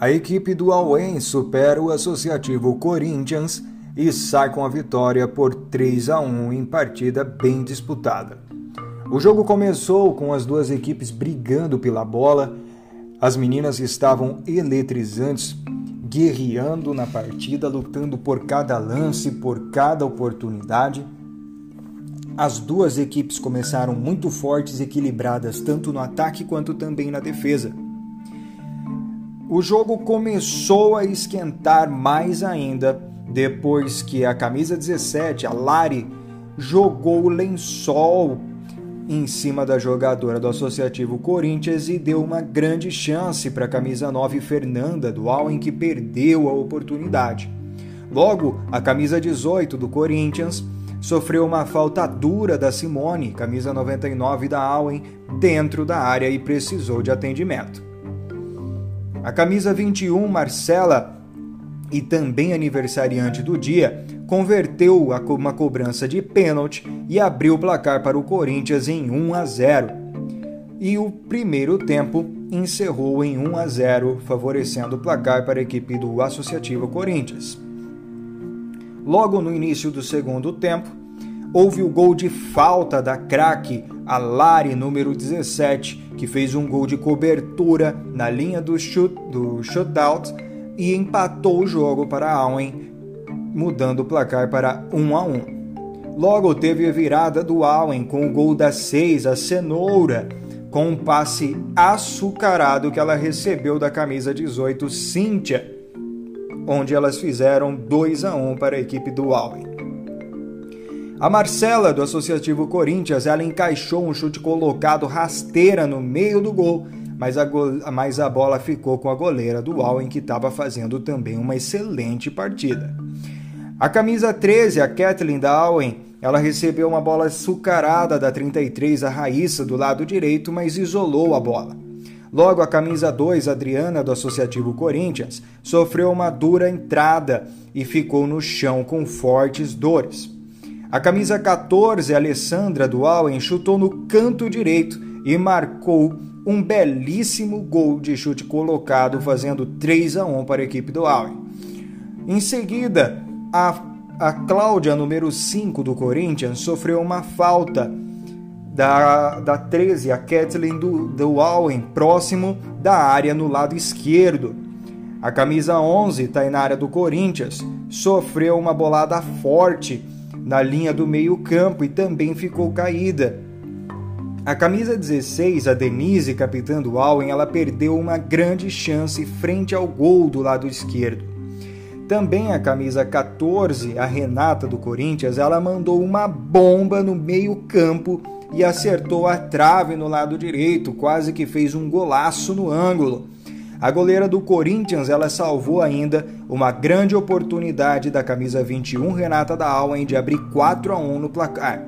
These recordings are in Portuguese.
A equipe do Auen supera o associativo Corinthians e sai com a vitória por 3 a 1 em partida bem disputada. O jogo começou com as duas equipes brigando pela bola. As meninas estavam eletrizantes, guerreando na partida, lutando por cada lance, por cada oportunidade. As duas equipes começaram muito fortes e equilibradas, tanto no ataque quanto também na defesa. O jogo começou a esquentar mais ainda depois que a camisa 17, a Lari, jogou o lençol em cima da jogadora do Associativo Corinthians e deu uma grande chance para a camisa 9 Fernanda do Allen que perdeu a oportunidade. Logo, a camisa 18 do Corinthians sofreu uma falta dura da Simone, camisa 99 da Allen, dentro da área e precisou de atendimento. A camisa 21, Marcela, e também aniversariante do dia, converteu uma cobrança de pênalti e abriu o placar para o Corinthians em 1 a 0. E o primeiro tempo encerrou em 1 a 0, favorecendo o placar para a equipe do Associativo Corinthians. Logo no início do segundo tempo, houve o gol de falta da craque Alari, número 17, que fez um gol de cobertura na linha do, shoot, do shootout e empatou o jogo para Allen, mudando o placar para 1 a 1. Logo teve a virada do Allen com o gol da 6, a Cenoura, com um passe açucarado que ela recebeu da camisa 18, Cíntia, onde elas fizeram 2 a 1 para a equipe do Allen. A Marcela, do Associativo Corinthians, ela encaixou um chute colocado rasteira no meio do gol, mas a, mas a bola ficou com a goleira do Allen, que estava fazendo também uma excelente partida. A camisa 13, a Kathleen da Allen, ela recebeu uma bola açucarada da 33, a Raíssa, do lado direito, mas isolou a bola. Logo, a camisa 2, Adriana, do Associativo Corinthians, sofreu uma dura entrada e ficou no chão com fortes dores. A camisa 14, Alessandra do Allen, chutou no canto direito e marcou um belíssimo gol de chute colocado, fazendo 3 a 1 para a equipe do Allen. Em seguida, a, a Cláudia, número 5 do Corinthians, sofreu uma falta da, da 13, a Kathleen do, do Allen, próximo da área no lado esquerdo. A camisa 11, Tainara do Corinthians, sofreu uma bolada forte na linha do meio-campo e também ficou caída. A camisa 16, a Denise, capitã do Allen, ela perdeu uma grande chance frente ao gol do lado esquerdo. Também a camisa 14, a Renata do Corinthians, ela mandou uma bomba no meio-campo e acertou a trave no lado direito, quase que fez um golaço no ângulo. A goleira do Corinthians ela salvou ainda uma grande oportunidade da camisa 21 Renata da Allen de abrir 4 a 1 no placar.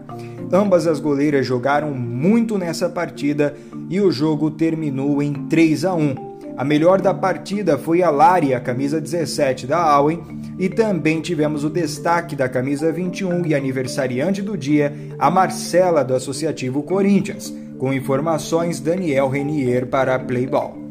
Ambas as goleiras jogaram muito nessa partida e o jogo terminou em 3 a 1. A melhor da partida foi a Lari, a camisa 17 da Allen, e também tivemos o destaque da camisa 21 e aniversariante do dia, a Marcela do Associativo Corinthians, com informações Daniel Renier para a Playball.